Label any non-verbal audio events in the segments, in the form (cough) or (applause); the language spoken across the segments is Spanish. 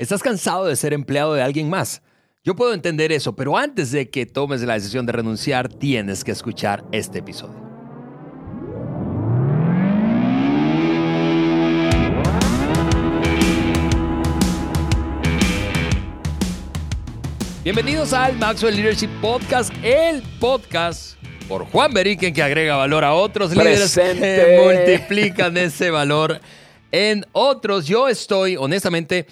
¿Estás cansado de ser empleado de alguien más? Yo puedo entender eso, pero antes de que tomes la decisión de renunciar, tienes que escuchar este episodio. Bienvenidos al Maxwell Leadership Podcast, el podcast por Juan Beriken que agrega valor a otros líderes que multiplican ese valor en otros. Yo estoy, honestamente,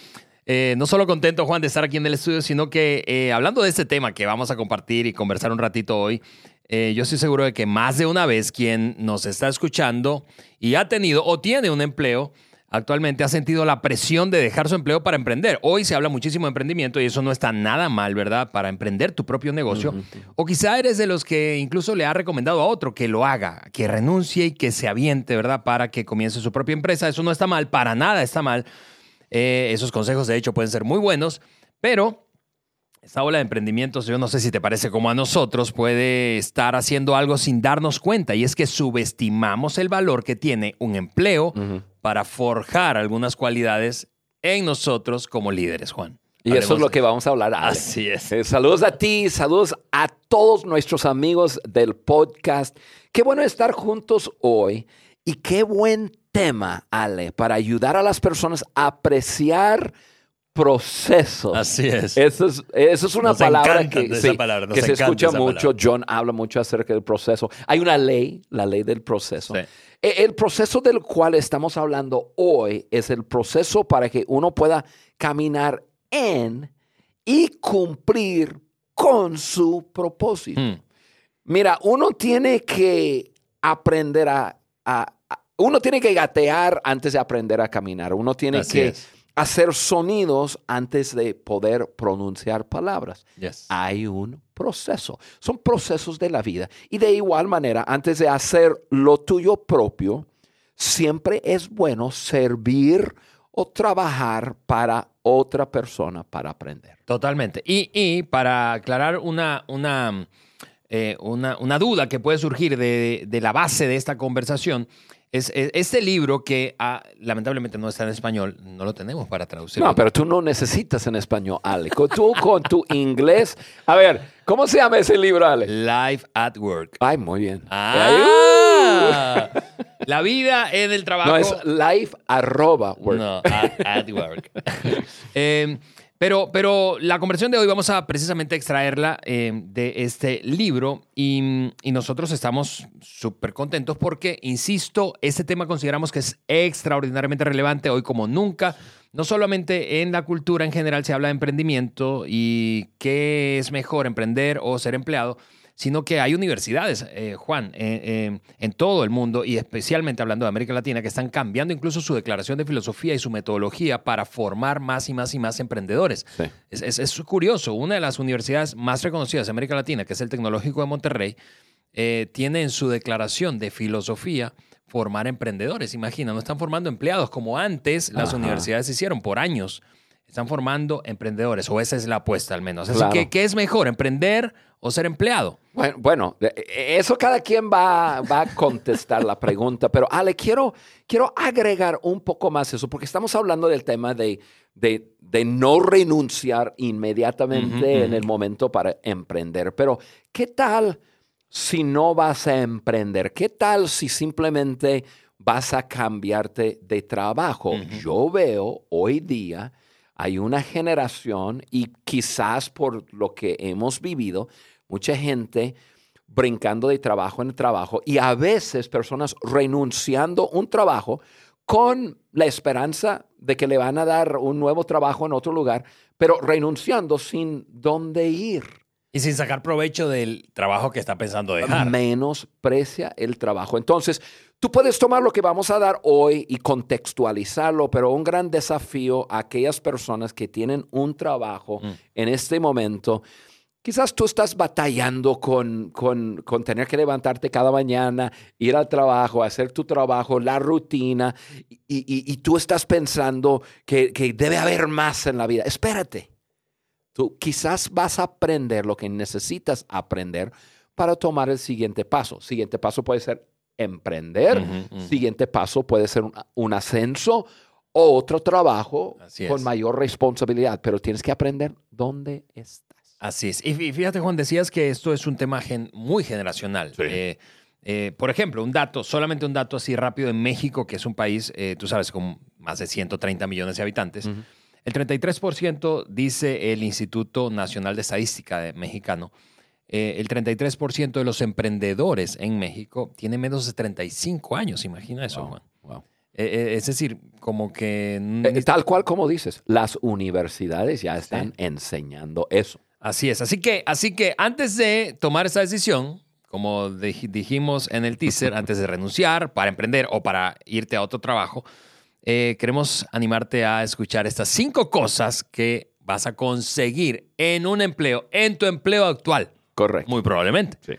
eh, no solo contento, Juan, de estar aquí en el estudio, sino que eh, hablando de este tema que vamos a compartir y conversar un ratito hoy, eh, yo estoy seguro de que más de una vez quien nos está escuchando y ha tenido o tiene un empleo, actualmente ha sentido la presión de dejar su empleo para emprender. Hoy se habla muchísimo de emprendimiento y eso no está nada mal, ¿verdad? Para emprender tu propio negocio. O quizá eres de los que incluso le ha recomendado a otro que lo haga, que renuncie y que se aviente, ¿verdad? Para que comience su propia empresa. Eso no está mal, para nada está mal. Eh, esos consejos, de hecho, pueden ser muy buenos, pero esta ola de emprendimientos, yo no sé si te parece como a nosotros, puede estar haciendo algo sin darnos cuenta y es que subestimamos el valor que tiene un empleo para forjar algunas cualidades en nosotros como líderes, Juan. Y eso es lo que vamos a hablar. Así es. Eh, saludos a ti, saludos a todos nuestros amigos del podcast. Qué bueno estar juntos hoy y qué buen tema, Ale, para ayudar a las personas a apreciar proceso. Así es. Eso es, eso es una palabra que, que se escucha mucho. John habla mucho acerca del proceso. Hay una ley, la ley del proceso. E, el proceso del cual estamos hablando hoy es el proceso para que uno pueda caminar en y cumplir con su propósito. Hmm. Mira, uno tiene que aprender a, Uno tiene que gatear antes de aprender a caminar. Uno tiene que hacer sonidos antes de poder pronunciar palabras. Hay un proceso. Son procesos de la vida. Y de igual manera, antes de hacer lo tuyo propio, siempre es bueno servir o trabajar para otra persona para aprender. Totalmente. Y, para aclarar una, una, eh, una, una, duda que puede surgir de, de la base de esta conversación, es, este libro que ah, lamentablemente no está en español, no lo tenemos para traducir. No, pero tú no necesitas en español, Ale. Tú con tu inglés. A ver, ¿cómo se llama ese libro, Ale? Life at Work. Ay, muy bien. Ah, la vida en el trabajo. No, es life arroba work. No, at, work. (laughs) eh, pero, pero la conversión de hoy vamos a precisamente extraerla eh, de este libro y, nosotros estamos súper contentos porque, insisto, este tema consideramos que es extraordinariamente relevante hoy como nunca. No solamente en la cultura en general se habla de emprendimiento y qué es mejor emprender o ser empleado, sino que hay universidades, eh, Juan, eh, eh, en todo el mundo y especialmente hablando de América Latina, que están cambiando incluso su declaración de filosofía y su metodología para formar más y más y más emprendedores. Es, curioso, una de las universidades más reconocidas de América Latina, que es el Tecnológico de Monterrey, tiene en su declaración de filosofía formar emprendedores. Imagina, no están formando empleados como antes las universidades hicieron por años. Están formando emprendedores, o esa es la apuesta al menos. Así que, ¿qué es mejor, emprender o ser empleado? Bueno, eso cada quien va, va, a contestar la pregunta, pero Ale, quiero, quiero agregar un poco más eso, porque estamos hablando del tema de, de, de no renunciar inmediatamente en el momento para emprender. Pero, ¿qué tal si no vas a emprender? ¿Qué tal si simplemente vas a cambiarte de trabajo? Yo veo hoy día hay una generación y quizás por lo que hemos vivido, mucha gente brincando de trabajo en trabajo y a veces personas renunciando un trabajo con la esperanza de que le van a dar un nuevo trabajo en otro lugar, pero renunciando sin dónde ir. Y sin sacar provecho del trabajo que está pensando dejar. Menosprecia el trabajo. Entonces, Tú puedes tomar lo que vamos a dar hoy y contextualizarlo, pero un gran desafío a aquellas personas que tienen un trabajo mm. en este momento. Quizás tú estás batallando con, con, tener que levantarte cada mañana, ir al trabajo, hacer tu trabajo, la rutina, y, tú estás pensando que, que debe haber más en la vida. Espérate. Tú quizás vas a aprender lo que necesitas aprender para tomar el siguiente paso. Siguiente paso puede ser emprender. Siguiente paso puede ser un, ascenso otro trabajo con mayor responsabilidad, pero tienes que aprender dónde estás. Así es. Y fíjate, Juan, decías que esto es un tema muy generacional. Eh, eh, por ejemplo, un dato, solamente un dato así rápido en México, que es un país, eh, tú sabes, con más de 130 millones de habitantes. El 33% dice el Instituto Nacional de Estadística de mexicano. el 33% de los emprendedores en México tiene menos de 35 años. Imagina eso, Juan. es decir, como que... tal cual como dices, las universidades ya están enseñando eso. Así es. Así que, así que antes de tomar esa decisión, como dijimos en el teaser, antes de renunciar para emprender o para irte a otro trabajo, eh, queremos animarte a escuchar estas cinco cosas que vas a conseguir en un empleo, en tu empleo actual. Correcto. Muy probablemente. Sí.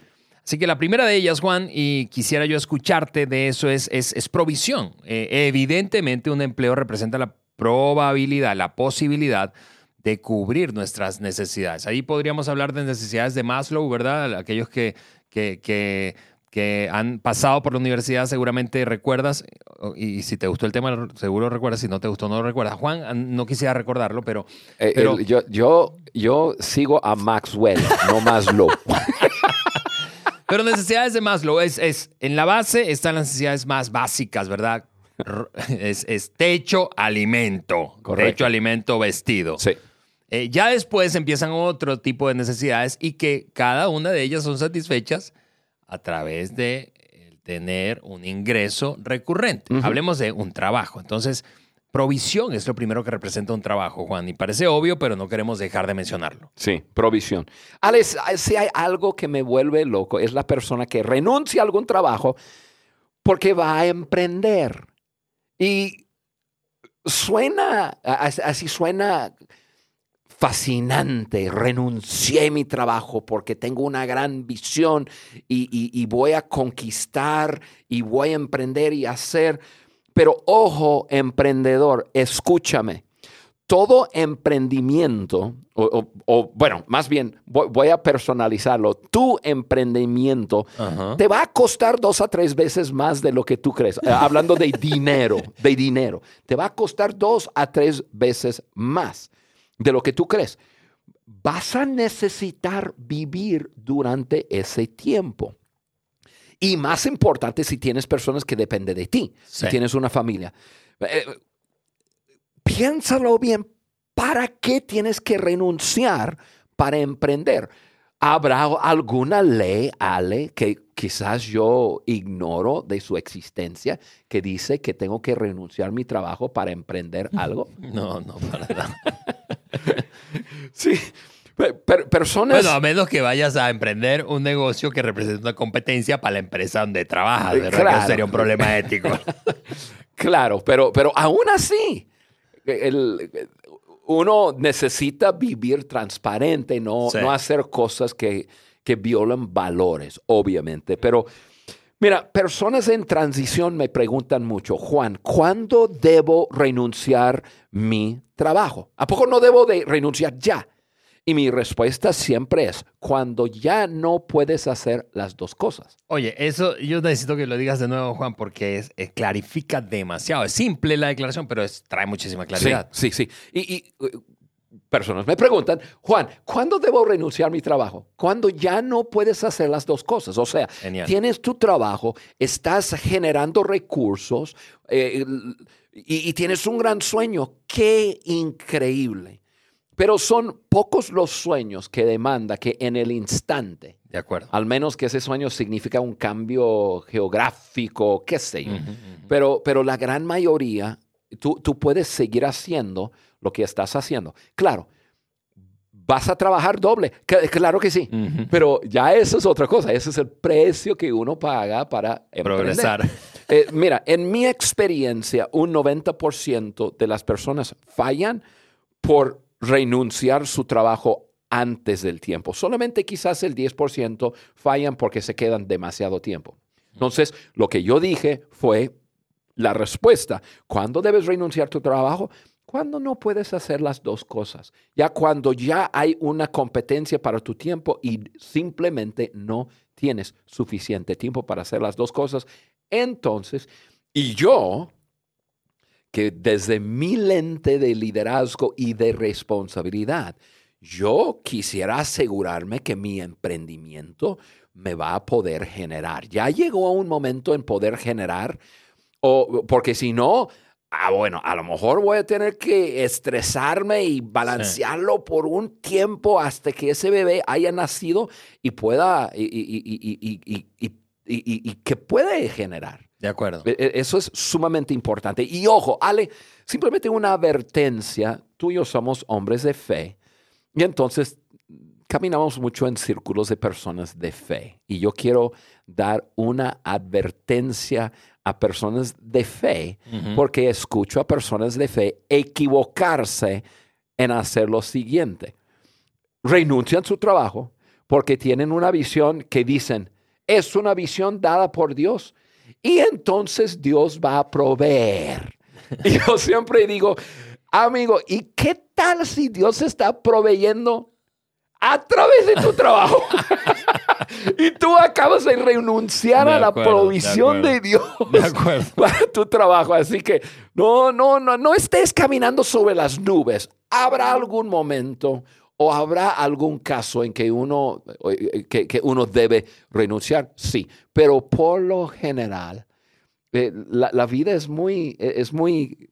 Así que la primera de ellas, Juan, y quisiera yo escucharte de eso, es, es, provisión. Eh, evidentemente, un empleo representa la probabilidad, la posibilidad de cubrir nuestras necesidades. Ahí podríamos hablar de necesidades de Maslow, ¿verdad? Aquellos que, que, que, que han pasado por la universidad seguramente recuerdas, y si te gustó el tema, seguro recuerdas, si no te gustó, no lo recuerdas. Juan, no quisiera recordarlo, pero... Eh, pero... yo, yo, yo sigo a Maxwell, no Maslow. (laughs) pero necesidades de Maslow, es, es, en la base están las necesidades más básicas, ¿verdad? (laughs) Es, es techo, alimento. Correcto. Techo, alimento, vestido. Sí. Eh, ya después empiezan otro tipo de necesidades y que cada una de ellas son satisfechas a través de tener un ingreso recurrente. Hablemos de un trabajo. Entonces, provisión es lo primero que representa un trabajo, Juan. Y parece obvio, pero no queremos dejar de mencionarlo. Sí, provisión. Alex, si hay algo que me vuelve loco, es la persona que renuncia a algún trabajo porque va a emprender. Y suena, así suena fascinante, renuncié a mi trabajo porque tengo una gran visión y, voy a conquistar y voy a emprender y hacer. Pero ojo, emprendedor, escúchame. Todo emprendimiento, o, bueno, más bien voy, a personalizarlo, tu emprendimiento te va a costar dos a tres veces más de lo que tú crees. Eh, hablando de (laughs) dinero, de dinero, te va a costar dos a tres veces más de lo que tú crees. Vas a necesitar vivir durante ese tiempo. Y más importante si tienes personas que dependen de ti, si tienes una familia. Eh, piénsalo bien, ¿para qué tienes que renunciar para emprender? ¿Habrá alguna ley, Ale, que quizás yo ignoro de su existencia, que dice que tengo que renunciar a mi trabajo para emprender algo? No, no, para nada. (laughs) (laughs) sí. personas. Bueno, a menos que vayas a emprender un negocio que represente una competencia para la empresa donde trabajas, ¿verdad? Claro. sería un problema ético. (laughs) claro, pero, pero aún así, el, uno necesita vivir transparente, no, no hacer cosas que, que violan valores, obviamente. Pero mira, personas en transición me preguntan mucho, Juan, ¿cuándo debo renunciar mi trabajo? ¿A poco no debo de renunciar ya? Y mi respuesta siempre es, cuando ya no puedes hacer las dos cosas. Oye, eso yo necesito que lo digas de nuevo, Juan, porque es, eh, clarifica demasiado. Es simple la declaración, pero trae muchísima claridad. Sí, sí, sí. Y, uh, personas me preguntan, Juan, ¿cuándo debo renunciar a mi trabajo? Cuando ya no puedes hacer las dos cosas. O sea, tienes tu trabajo, estás generando recursos eh, y tienes un gran sueño. ¡Qué increíble! Pero son pocos los sueños que demanda que en el instante, de acuerdo. al menos que ese sueño significa un cambio geográfico, qué sé yo, Pero, pero la gran mayoría, tú, tú puedes seguir haciendo lo que estás haciendo. Claro, vas a trabajar doble, claro que sí, pero ya eso es otra cosa, ese es el precio que uno paga para progresar. (laughs) Eh, mira, en mi experiencia, un 90% de las personas fallan por renunciar su trabajo antes del tiempo. Solamente quizás el 10% fallan porque se quedan demasiado tiempo. Entonces, lo que yo dije fue la respuesta. ¿Cuándo debes renunciar tu trabajo? Cuando no puedes hacer las dos cosas. Ya cuando ya hay una competencia para tu tiempo y simplemente no tienes suficiente tiempo para hacer las dos cosas. Entonces, y yo que desde mi lente de liderazgo y de responsabilidad, yo quisiera asegurarme que mi emprendimiento me va a poder generar. Ya llegó a un momento en poder generar, o, porque si no, ah, bueno, a lo mejor voy a tener que estresarme y balancearlo por un tiempo hasta que ese bebé haya nacido y pueda, y, y que puede generar. De acuerdo. E, e, eso es sumamente importante. Y ojo, Ale, simplemente una advertencia, tú y yo somos hombres de fe y entonces caminamos mucho en círculos de personas de fe. Y yo quiero dar una advertencia a personas de fe porque escucho a personas de fe equivocarse en hacer lo siguiente. Renuncian su trabajo porque tienen una visión que dicen, es una visión dada por Dios y entonces Dios va a proveer. (laughs) Y yo siempre digo, amigo, ¿y qué tal si Dios está proveyendo a través de tu trabajo? (laughs) y tú acabas de renunciar a la provisión de, Dios (laughs) para tu trabajo. Así que no, no, no, no estés caminando sobre las nubes. Habrá algún momento ¿O habrá algún caso en que uno, eh, que, uno debe renunciar? Sí, pero por lo general, eh, la, vida es muy, eh, es muy,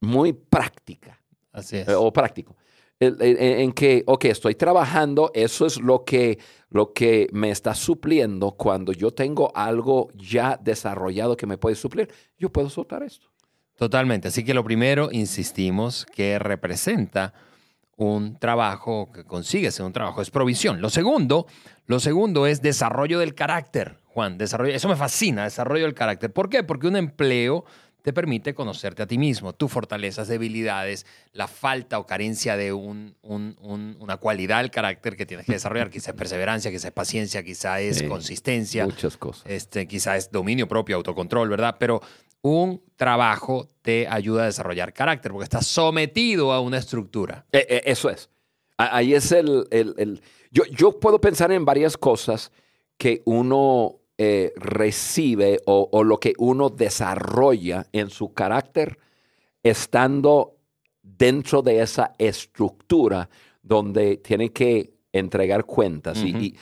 muy práctica. Así es. o práctico. En, que, ok, estoy trabajando, eso es lo que, lo que me está supliendo. Cuando yo tengo algo ya desarrollado que me puede suplir, yo puedo soltar esto. Totalmente. Así que lo primero, insistimos, que representa un trabajo que consigues en un trabajo, es provisión. Lo segundo, lo segundo es desarrollo del carácter, Juan, desarrollo, eso me fascina, desarrollo del carácter. ¿Por qué? Porque un empleo te permite conocerte a ti mismo, tus fortalezas, debilidades, la falta o carencia de un, una cualidad del carácter que tienes que desarrollar, quizás es perseverancia, quizás es paciencia, quizás es consistencia. Muchas cosas. Este, quizás es dominio propio, autocontrol, ¿verdad? Pero un trabajo te ayuda a desarrollar carácter porque estás sometido a una estructura. Eh, eh, eso es. Ahí es el... el, Yo, yo, puedo pensar en varias cosas que uno eh, recibe o, o, lo que uno desarrolla en su carácter estando dentro de esa estructura donde tiene que entregar cuentas. y,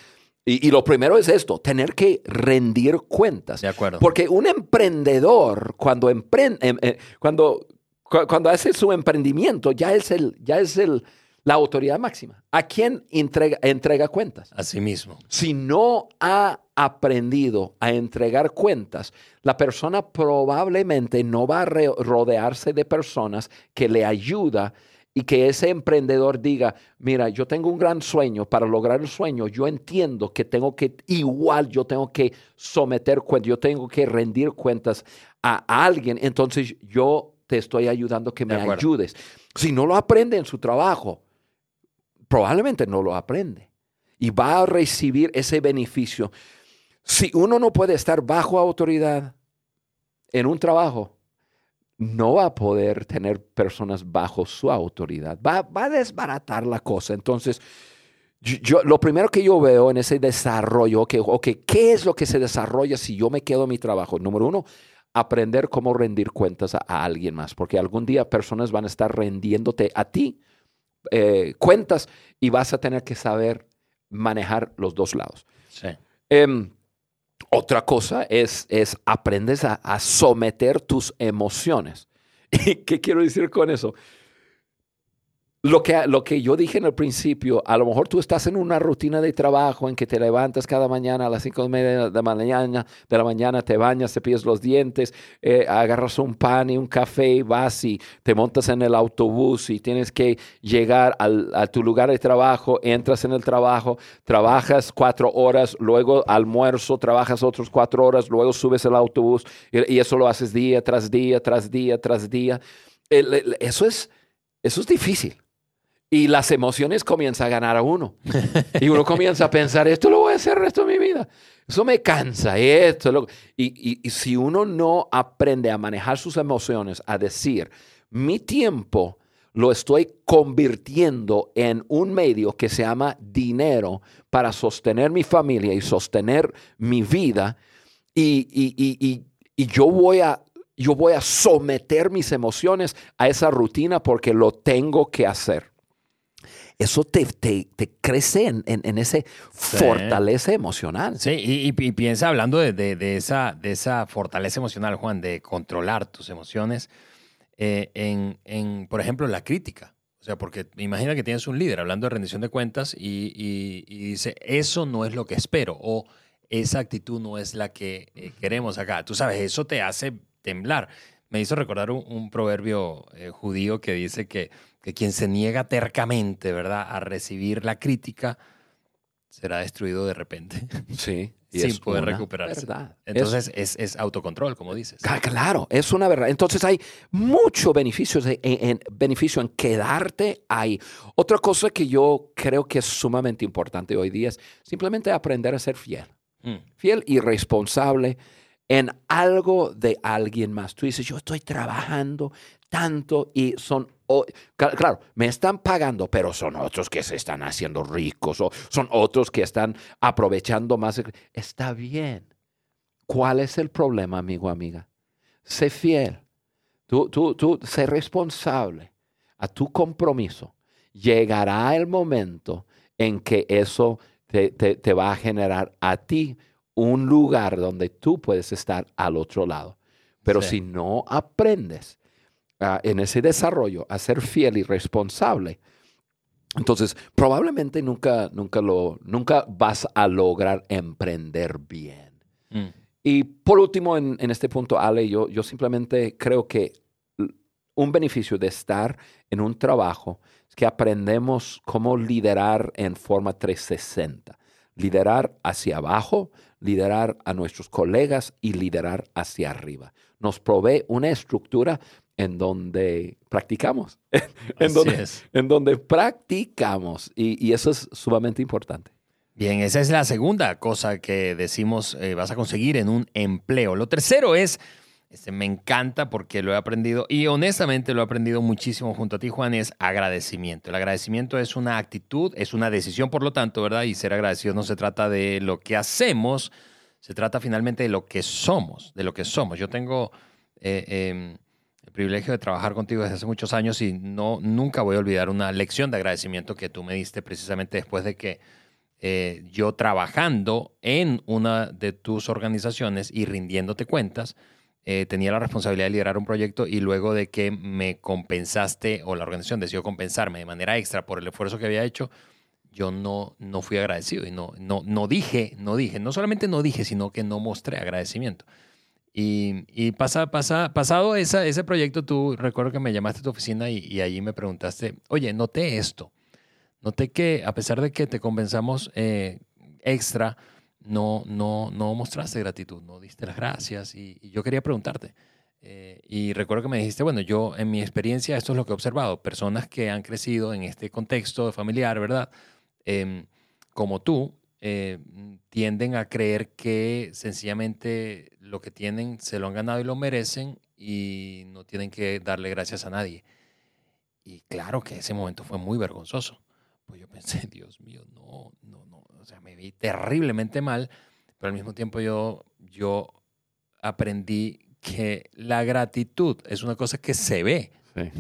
y, lo primero es esto, tener que rendir cuentas. De acuerdo. Porque un emprendedor, cuando, emprende, em, eh, cuando, cuando hace su emprendimiento, ya es, el, ya es el, la autoridad máxima. ¿A quién entrega, entrega cuentas? A sí mismo. Si no ha aprendido a entregar cuentas, la persona probablemente no va a rodearse de personas que le ayudan y que ese emprendedor diga, mira, yo tengo un gran sueño, para lograr el sueño yo entiendo que tengo que, igual yo tengo que someter cuentas, yo tengo que rendir cuentas a, alguien, entonces yo te estoy ayudando que me ayudes. Si no lo aprende en su trabajo, probablemente no lo aprende y va a recibir ese beneficio. Si uno no puede estar bajo autoridad en un trabajo, no va a poder tener personas bajo su autoridad. Va, a desbaratar la cosa. Entonces, yo, lo primero que yo veo en ese desarrollo, que okay, ¿qué es lo que se desarrolla si yo me quedo en mi trabajo? Número uno, aprender cómo rendir cuentas a, alguien más, porque algún día personas van a estar rendiéndote a ti eh, cuentas y vas a tener que saber manejar los dos lados. Sí. Em, otra cosa es, es aprendes a, a someter tus emociones. (laughs) ¿Y qué quiero decir con eso? Lo que, lo que yo dije en el principio, a lo mejor tú estás en una rutina de trabajo en que te levantas cada mañana a las cinco y media de la mañana, de la mañana te bañas, te pillas los dientes, eh, agarras un pan y un café y vas y te montas en el autobús y tienes que llegar a tu lugar de trabajo, entras en el trabajo, trabajas cuatro horas, luego almuerzo, trabajas otras cuatro horas, luego subes al autobús y, eso lo haces día tras día, tras día, tras día. eso, es, eso es difícil. Y las emociones comienzan a ganar a uno. Y uno comienza a pensar, esto lo voy a hacer el resto de mi vida. Eso me cansa, esto. Y, si uno no aprende a manejar sus emociones, a decir, mi tiempo lo estoy convirtiendo en un medio que se llama dinero para sostener mi familia y sostener mi vida. Y, y yo voy a yo voy a someter mis emociones a esa rutina porque lo tengo que hacer. Eso te, te, crece en, en, ese fortaleza emocional. Sí, y, piensa hablando de, de, esa, de esa fortaleza emocional, Juan, de controlar tus emociones eh, en, en, por ejemplo, la crítica. O sea, porque imagina que tienes un líder hablando de rendición de cuentas y, y dice, eso no es lo que espero o esa actitud no es la que eh, queremos acá. Tú sabes, eso te hace temblar. Me hizo recordar un, proverbio eh, judío que dice que, que, quien se niega tercamente, ¿verdad?, a recibir la crítica, será destruido de repente. (laughs) Sí. sin poder recuperarse. Entonces es, es, autocontrol, como dices. Claro, es una verdad. Entonces hay mucho beneficio en, beneficio en quedarte ahí. Otra cosa que yo creo que es sumamente importante hoy día es simplemente aprender a ser fiel. Mm. Fiel y responsable en algo de alguien más. Tú dices, yo estoy trabajando tanto y son, claro, me están pagando, pero son otros que se están haciendo ricos o son otros que están aprovechando más. Está bien. ¿Cuál es el problema, amigo, amiga? Sé fiel. Tú, tú, tú, sé responsable a tu compromiso. Llegará el momento en que eso te, te va a generar a ti un lugar donde tú puedes estar al otro lado. Pero si no aprendes ah, en ese desarrollo a ser fiel y responsable, entonces probablemente nunca, nunca, lo, nunca vas a lograr emprender bien. Mm. Y por último, en, este punto, Ale, yo, yo simplemente creo que un beneficio de estar en un trabajo es que aprendemos cómo liderar en forma 360. Liderar hacia abajo, liderar a nuestros colegas y liderar hacia arriba. Nos provee una estructura en donde practicamos, (laughs) en, donde, en donde practicamos y, eso es sumamente importante. Bien, esa es la segunda cosa que decimos eh, vas a conseguir en un empleo. Lo tercero es este, me encanta porque lo he aprendido y honestamente lo he aprendido muchísimo junto a ti, Juan, es agradecimiento. El agradecimiento es una actitud, es una decisión, por lo tanto, ¿verdad? Y ser agradecido no se trata de lo que hacemos, se trata finalmente de lo que somos, de lo que somos. Yo tengo eh, em, el privilegio de trabajar contigo desde hace muchos años y no, nunca voy a olvidar una lección de agradecimiento que tú me diste precisamente después de que eh, yo trabajando en una de tus organizaciones y rindiéndote cuentas, eh, tenía la responsabilidad de liderar un proyecto y luego de que me compensaste o la organización decidió compensarme de manera extra por el esfuerzo que había hecho, yo no, no fui agradecido y no, no, no dije, no dije, no solamente no dije, sino que no mostré agradecimiento. Y, y pasa, pasa, pasado esa, ese proyecto, tú recuerdo que me llamaste a tu oficina y, y, allí me preguntaste, oye, noté esto, noté que a pesar de que te compensamos eh, extra, no, no, no mostraste gratitud, no diste las gracias y, yo quería preguntarte. Eh, y recuerdo que me dijiste, bueno, yo en mi experiencia esto es lo que he observado, personas que han crecido en este contexto familiar, ¿verdad? Em, como tú, eh, tienden a creer que sencillamente lo que tienen se lo han ganado y lo merecen y no tienen que darle gracias a nadie. Y claro que ese momento fue muy vergonzoso. Pues yo (laughs) pensé, Dios mío, no, no, no, o sea, me vi terriblemente mal, pero al mismo tiempo yo, yo aprendí que la gratitud es una cosa que se ve. (laughs)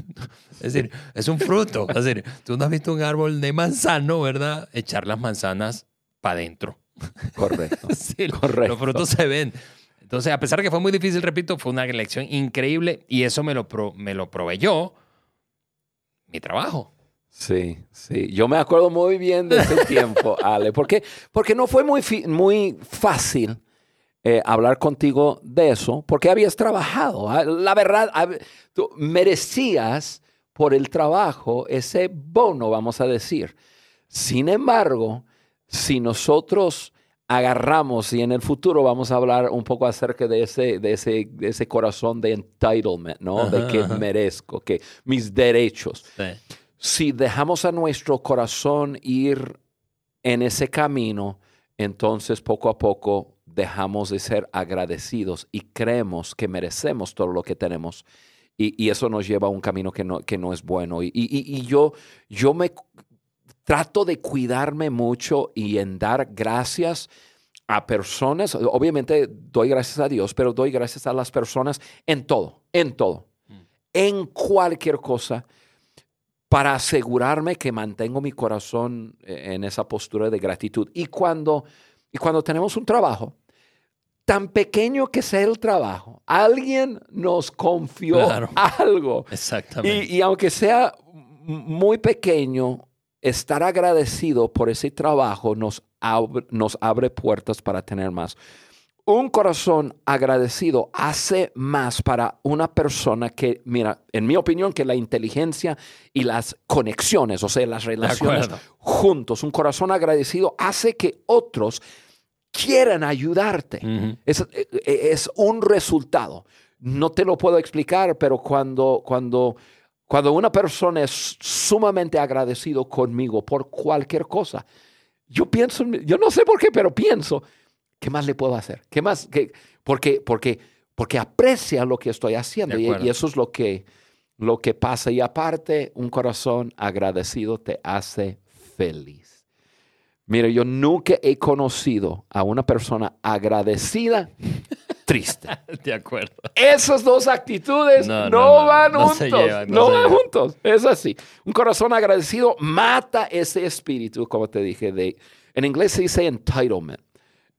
Es decir, es un fruto. Es decir, tú no has visto un árbol de manzano, ¿verdad? Echar las manzanas para adentro. Correcto. (laughs) sí, Correcto. Los frutos se ven. Entonces, a pesar de que fue muy difícil, repito, fue una lección increíble y eso me lo, me lo proveyó mi trabajo. Sí, sí. Yo me acuerdo muy bien de ese (laughs) tiempo, Ale, porque, porque no fue muy, muy fácil eh, hablar contigo de eso, porque habías trabajado. Ah, la verdad, tú merecías por el trabajo ese bono, vamos a decir. Sin embargo, si nosotros agarramos y en el futuro vamos a hablar un poco acerca de ese, de ese, de ese corazón de entitlement, ¿no? de que merezco, que mis derechos. Sí si dejamos a nuestro corazón ir en ese camino, entonces poco a poco dejamos de ser agradecidos y creemos que merecemos todo lo que tenemos. Y, eso nos lleva a un camino que no, que no es bueno. Y, y, yo, yo me trato de cuidarme mucho y en dar gracias a personas, obviamente doy gracias a Dios, pero doy gracias a las personas en todo, en todo, mm. en cualquier cosa, para asegurarme que mantengo mi corazón eh, en esa postura de gratitud. Y cuando, y cuando tenemos un trabajo, tan pequeño que sea el trabajo, alguien nos confió algo. Exactamente. Y, aunque sea muy pequeño, estar agradecido por ese trabajo nos nos abre puertas para tener más. Un corazón agradecido hace más para una persona que, mira, en mi opinión, que la inteligencia y las conexiones, o sea, las relaciones juntos, un corazón agradecido hace que otros quieran ayudarte. es, e, e, es, un resultado. No te lo puedo explicar, pero cuando, cuando, cuando una persona es sumamente agradecido conmigo por cualquier cosa, yo pienso, yo no sé por qué, pero pienso, ¿qué más le puedo hacer? ¿Qué más? ¿Qué? Porque, porque, porque aprecia lo que estoy haciendo y, eso es lo que, lo que pasa. Y aparte, un corazón agradecido te hace feliz. Mire, yo nunca he conocido a una persona agradecida triste. (laughs) De acuerdo. Esas dos actitudes no, van juntos. no, van juntos. Es así. Un corazón agradecido mata ese espíritu, como te dije, de, en inglés se dice entitlement.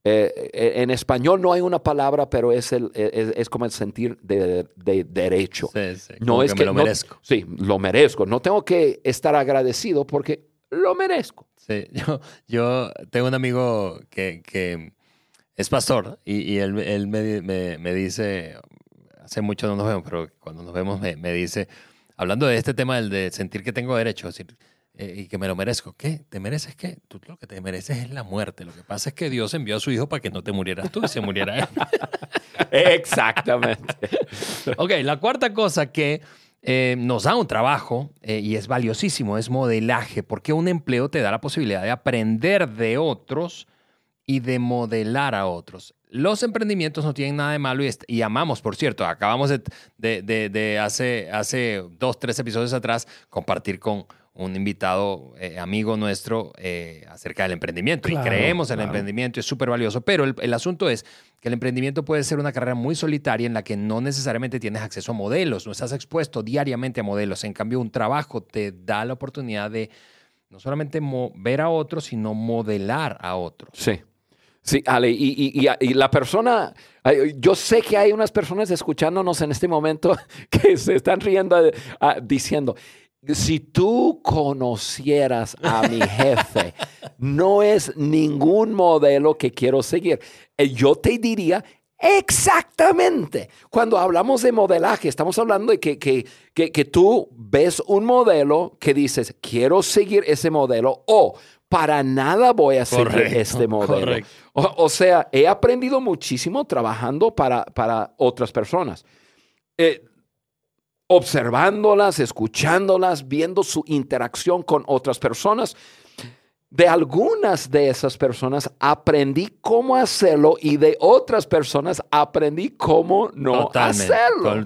Eh, eh, en español no hay una palabra, pero es, el, es, como el sentir de, derecho. Sí, sí. No es que, lo merezco. sí, lo merezco. No tengo que estar agradecido porque lo merezco. Sí, (laughs) yo, yo tengo un amigo que, que es pastor y, él, él me, me, dice, hace mucho no nos vemos, pero cuando nos vemos me, me dice, hablando de este tema del de sentir que tengo derecho, decir, eh, y que me lo merezco. ¿Qué? ¿Te mereces qué? Tú lo que te mereces es la muerte. Lo que pasa es que Dios envió a su hijo para que no te murieras tú y se muriera él. (laughs) Exactamente. ok, la cuarta cosa que eh, nos da un trabajo eh, y es valiosísimo es modelaje, porque un empleo te da la posibilidad de aprender de otros y de modelar a otros. Los emprendimientos no tienen nada de malo y, amamos, por cierto, acabamos de, hace, hace dos, tres episodios atrás compartir con un invitado eh, amigo nuestro eh, acerca del emprendimiento. y creemos en el emprendimiento, es súper valioso, pero el, el, asunto es que el emprendimiento puede ser una carrera muy solitaria en la que no necesariamente tienes acceso a modelos, no estás expuesto diariamente a modelos. En cambio, un trabajo te da la oportunidad de no solamente ver a otros, sino modelar a otros. Sí. Sí, Ale, y, la persona, yo sé que hay unas personas escuchándonos en este momento (laughs) que se están riendo ah, diciendo, si tú conocieras a mi (laughs) jefe, no es ningún modelo que quiero seguir. Eh, yo te diría exactamente. Cuando hablamos de modelaje, estamos hablando de que, que, que tú ves un modelo que dices, quiero seguir ese modelo o para nada voy a seguir este modelo. O, sea, he aprendido muchísimo trabajando para, para otras personas. Eh, observándolas, escuchándolas, viendo su interacción con otras personas. De algunas de esas personas aprendí cómo hacerlo y de otras personas aprendí cómo no hacerlo.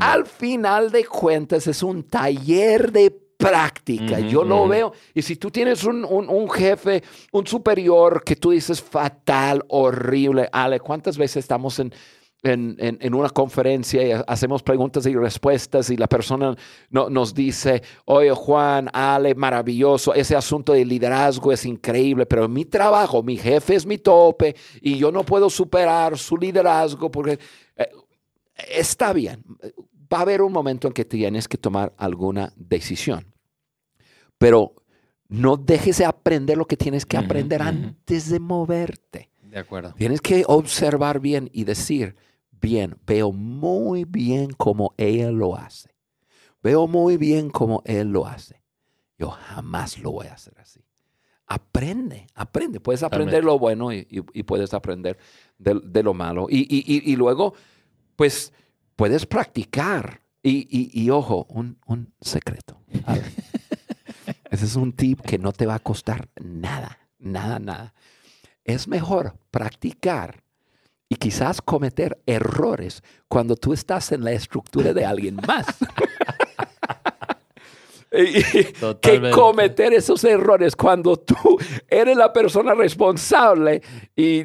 Al final de cuentas es un taller de práctica. Yo lo veo. Y si tú tienes un, jefe, un superior que tú dices fatal, horrible, Ale, ¿cuántas veces estamos en, en, una conferencia y hacemos preguntas y respuestas y la persona no, nos dice, oye Juan, Ale, maravilloso, ese asunto de liderazgo es increíble, pero mi trabajo, mi jefe es mi tope y yo no puedo superar su liderazgo porque eh, está bien, va a haber un momento en que tienes que tomar alguna decisión. Pero no dejes de aprender lo que tienes que aprender antes de moverte. De acuerdo. Tienes que observar bien y decir, bien, veo muy bien cómo ella lo hace. Veo muy bien cómo él lo hace. Yo jamás lo voy a hacer así. Aprende, aprende. Puedes aprender lo bueno y, puedes aprender de, lo malo. Y, luego, pues, puedes practicar. Y, ojo, un, un secreto. (laughs) Ese es un tip que no te va a costar nada, nada, nada. Es mejor practicar y quizás cometer errores cuando tú estás en la estructura de alguien más. (laughs) que cometer esos errores cuando tú eres la persona responsable y,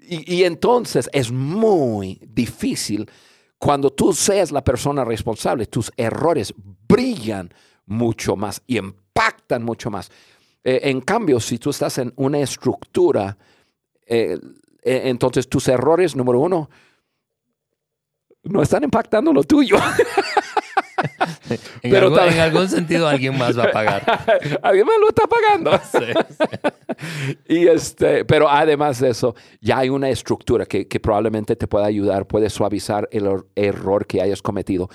y entonces es muy difícil cuando tú seas la persona responsable, tus errores brillan mucho más y impactan mucho más. Eh, en cambio, si tú estás en una estructura, eh, eh, entonces tus errores, número uno, no están impactando lo tuyo. (laughs) (laughs) en, Pero en algún sentido alguien más va a pagar. (laughs) alguien más lo está pagando. (laughs) y este, pero además de eso, ya hay una estructura que, probablemente te pueda ayudar, puede suavizar el error que hayas cometido.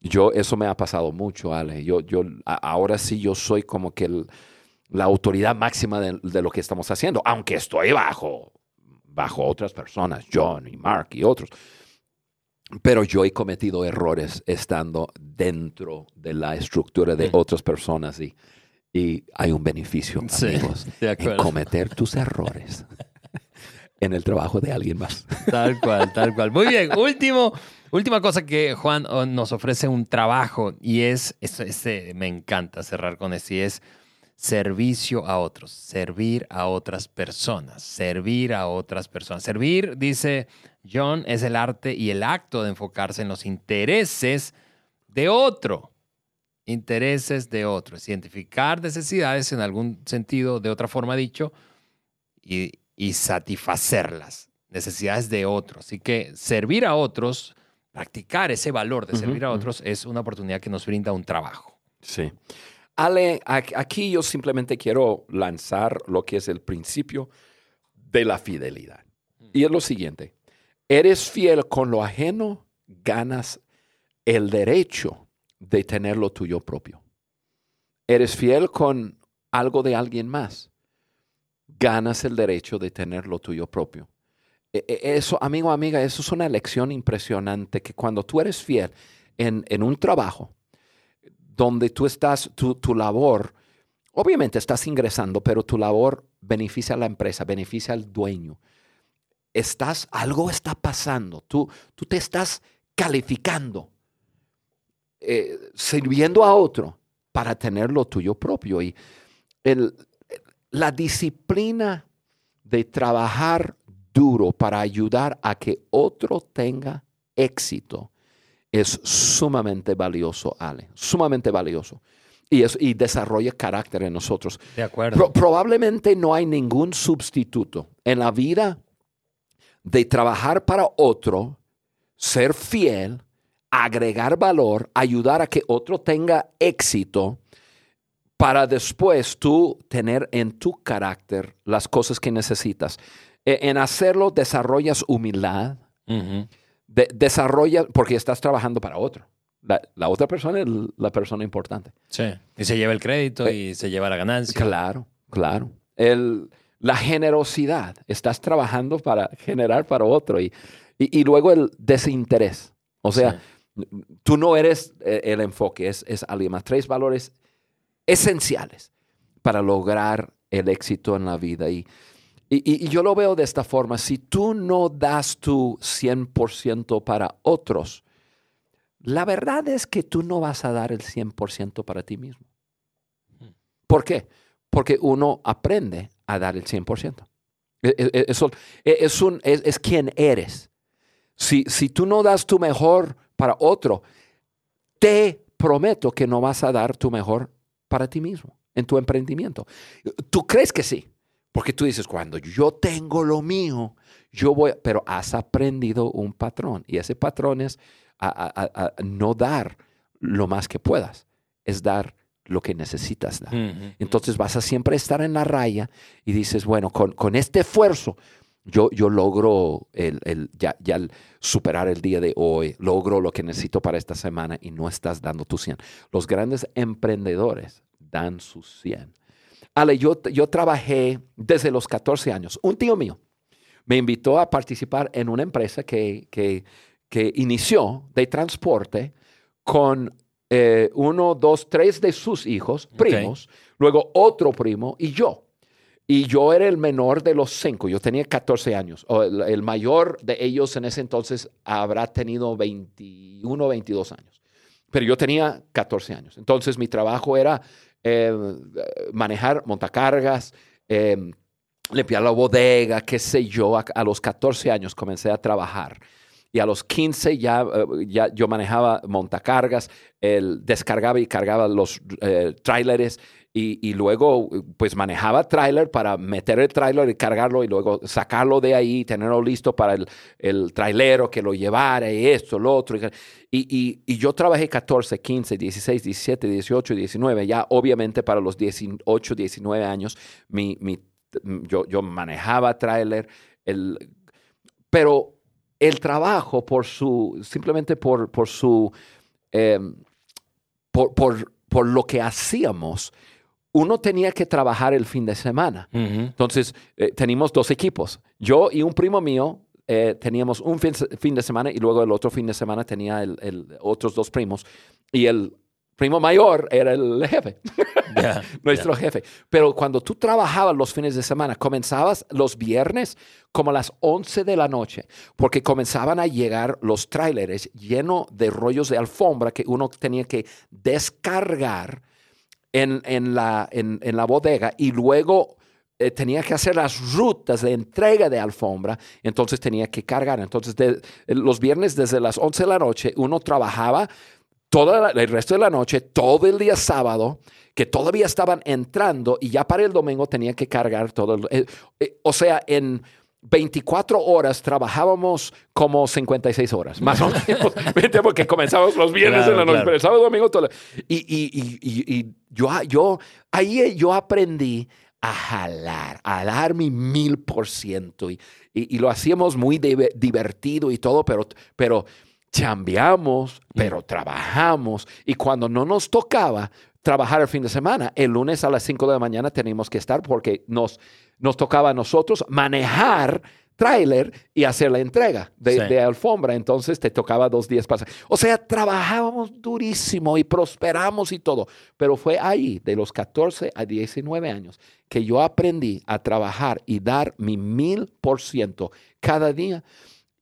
Yo, eso me ha pasado mucho, Ale. Yo, yo, ahora sí, yo soy como que la autoridad máxima de, de, lo que estamos haciendo, aunque estoy bajo, bajo otras personas, John y Mark y otros. Pero yo he cometido errores estando dentro de la estructura de otras personas y, y hay un beneficio, amigos, en cometer tus errores (laughs) en el trabajo de alguien más. Tal cual, tal cual. Muy bien, último, última cosa que Juan oh, nos ofrece un trabajo y es, este, me encanta cerrar con esto, y es servicio a otros, servir a otras personas, servir a otras personas. Servir, dice John, es el arte y el acto de enfocarse en los intereses de otro. Intereses de otros. Identificar necesidades en algún sentido, de otra forma dicho, y, y satisfacerlas. Necesidades de otros. Así que servir a otros, practicar ese valor de servir a otros, es una oportunidad que nos brinda un trabajo. Sí. Ale, aquí yo simplemente quiero lanzar lo que es el principio de la fidelidad. Y es lo siguiente, eres fiel con lo ajeno, ganas el derecho de tener lo tuyo propio. Eres fiel con algo de alguien más, ganas el derecho de tener lo tuyo propio. E, e, eso, amigo, amiga, eso es una lección impresionante que cuando tú eres fiel en, en un trabajo, donde tú estás, tu, labor, obviamente estás ingresando, pero tu labor beneficia a la empresa, beneficia al dueño. Estás, algo está pasando, tú, tú te estás calificando, eh, sirviendo a otro para tener lo tuyo propio. Y la disciplina de trabajar duro para ayudar a que otro tenga éxito es sumamente valioso, Ale, sumamente valioso. Y, es, y desarrolla carácter en nosotros. De acuerdo. probablemente no hay ningún sustituto en la vida de trabajar para otro, ser fiel, agregar valor, ayudar a que otro tenga éxito, para después tú tener en tu carácter las cosas que necesitas. E, en hacerlo desarrollas humildad, desarrolla, porque estás trabajando para otro. La, otra persona es la persona importante. Sí, y se lleva el crédito eh, y se lleva la ganancia. Claro, claro. El, la generosidad, estás trabajando para generar para otro y, y, luego el desinterés. O sea, tú no eres eh, el enfoque, es, es alguien más. Tres valores esenciales para lograr el éxito en la vida. Y, y, yo lo veo de esta forma, si tú no das tu 100% para otros, la verdad es que tú no vas a dar el 100% para ti mismo. ¿Por qué? Porque uno aprende a dar el 100%. E, e, e, eso es, un, es, quien eres. Si, si tú no das tu mejor para otro, te prometo que no vas a dar tu mejor para ti mismo en tu emprendimiento. Tú crees que sí, porque tú dices, cuando yo tengo lo mío, yo voy, pero has aprendido un patrón y ese patrón es a, no dar lo más que puedas, es dar lo que necesitas dar. Entonces vas a siempre estar en la raya y dices, bueno, con, con este esfuerzo yo, yo logro el, el, ya, ya superar el día de hoy, logro lo que necesito para esta semana y no estás dando tu 100. Los grandes emprendedores dan su 100 Ale, yo, yo trabajé desde los 14 años. Un tío mío me invitó a participar en una empresa que, que, que inició de transporte con eh, uno, dos, tres de sus hijos, primos, luego otro primo y yo. Y yo era el menor de los cinco, yo tenía 14 años. el, el, mayor de ellos en ese entonces habrá tenido 21, 22 años. pero yo tenía 14 años. Entonces mi trabajo era eh, manejar montacargas, eh, limpiar la bodega, qué sé yo. A, los 14 años comencé a trabajar. Y a los 15 ya, eh, ya yo manejaba montacargas, el, descargaba y cargaba los eh, tráileres y, luego pues manejaba tráiler para meter el tráiler y cargarlo y luego sacarlo de ahí, tenerlo listo para el, el trailero que lo llevara y esto, lo otro. Y, y, yo trabajé 14, 15, 16, 17, 18, 19, ya obviamente para los 18, 19 años mi, mi yo, yo manejaba tráiler, pero el trabajo por su, simplemente por, por su, em, por, lo que hacíamos, uno tenía que trabajar el fin de semana. Entonces, eh, teníamos dos equipos. Yo y un primo mío eh, teníamos un fin, de semana y luego el otro fin de semana tenía el, otros dos primos. Y el primo mayor era el jefe, (laughs) (laughs) nuestro jefe. Pero cuando tú trabajabas los fines de semana, comenzabas los viernes como a las 11 de la noche, porque comenzaban a llegar los tráileres llenos de rollos de alfombra que uno tenía que descargar en, en, la, en, la bodega y luego eh, tenía que hacer las rutas de entrega de alfombra, entonces tenía que cargar. Entonces, los viernes desde las 11 de la noche, uno trabajaba todo el resto de la noche, todo el día sábado, que todavía estaban entrando y ya para el domingo tenían que cargar todo. El, eh, eh, o sea, en 24 horas trabajábamos como 56 horas, más o menos, (laughs) porque comenzábamos los viernes en la noche, pero el sábado domingo todo. Y, y, y, y, yo, yo, ahí yo aprendí a jalar, a dar mi mil por ciento. Y, lo hacíamos muy divertido y todo, pero, pero chambeamos, pero trabajamos. Y cuando no nos tocaba trabajar el fin de semana, el lunes a las 5 de la mañana teníamos que estar porque nos, nos tocaba a nosotros manejar tráiler y hacer la entrega de, alfombra. Entonces te tocaba dos días pasar. O sea, trabajábamos durísimo y prosperamos y todo. Pero fue ahí, de los 14 a 19 años, que yo aprendí a trabajar y dar mi mil por ciento cada día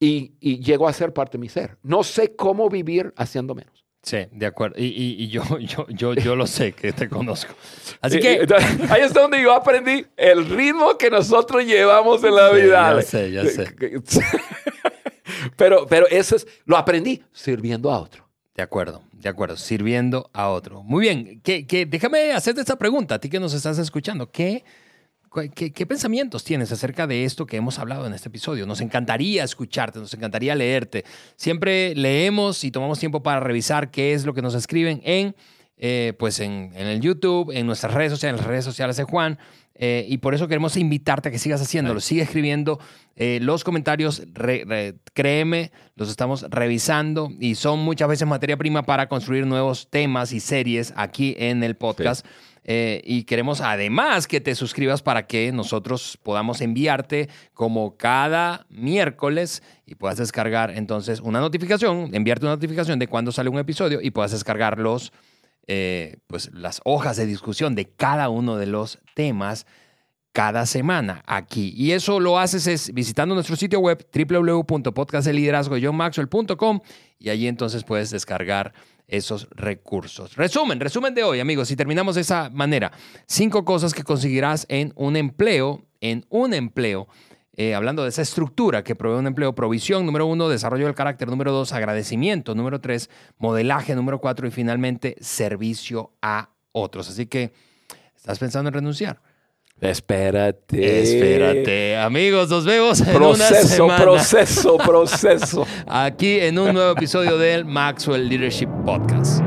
y, y llegó a ser parte de mi ser. No sé cómo vivir haciendo menos. Sí, de acuerdo. Y, y, yo, (laughs) yo, yo, yo lo sé, que te conozco. Así que... Ahí está donde yo aprendí el ritmo que nosotros llevamos en la vida. Ya sé, ya sé. (laughs) pero, pero eso es, lo aprendí sirviendo a otro. De acuerdo, de acuerdo, sirviendo a otro. Muy bien, que, que, déjame hacerte esta pregunta, a ti que nos estás escuchando. ¿Qué ¿Qué, pensamientos tienes acerca de esto que hemos hablado en este episodio? Nos encantaría escucharte, nos encantaría leerte. Siempre leemos y tomamos tiempo para revisar qué es lo que nos escriben en, eh, pues en, el YouTube, en nuestras redes sociales, en las redes sociales de Juan. Eh, y por eso queremos invitarte a que sigas haciéndolo. Sigue escribiendo eh, los comentarios. créeme, los estamos revisando y son muchas veces materia prima para construir nuevos temas y series aquí en el podcast. Eh, y queremos además que te suscribas para que nosotros podamos enviarte como cada miércoles y puedas descargar entonces una notificación, enviarte una notificación de cuando sale un episodio y puedas descargar los, eh, pues, las hojas de discusión de cada uno de los temas cada semana aquí. Y eso lo haces es visitando nuestro sitio web www.podcasteliderazgo.com y allí entonces puedes descargar esos recursos. Resumen, resumen de hoy, amigos, si terminamos de esa manera. Cinco cosas que conseguirás en un empleo, en un empleo. Eh, hablando de esa estructura que provee un empleo, provisión, número uno, desarrollo del carácter, número dos, agradecimiento, número tres, modelaje, número cuatro y finalmente servicio a otros. Así que, ¿estás pensando en renunciar? Espérate. Espérate. Amigos, nos vemos en proceso, una semana. Proceso, proceso, (laughs) Aquí en un nuevo episodio del Maxwell Leadership Podcast.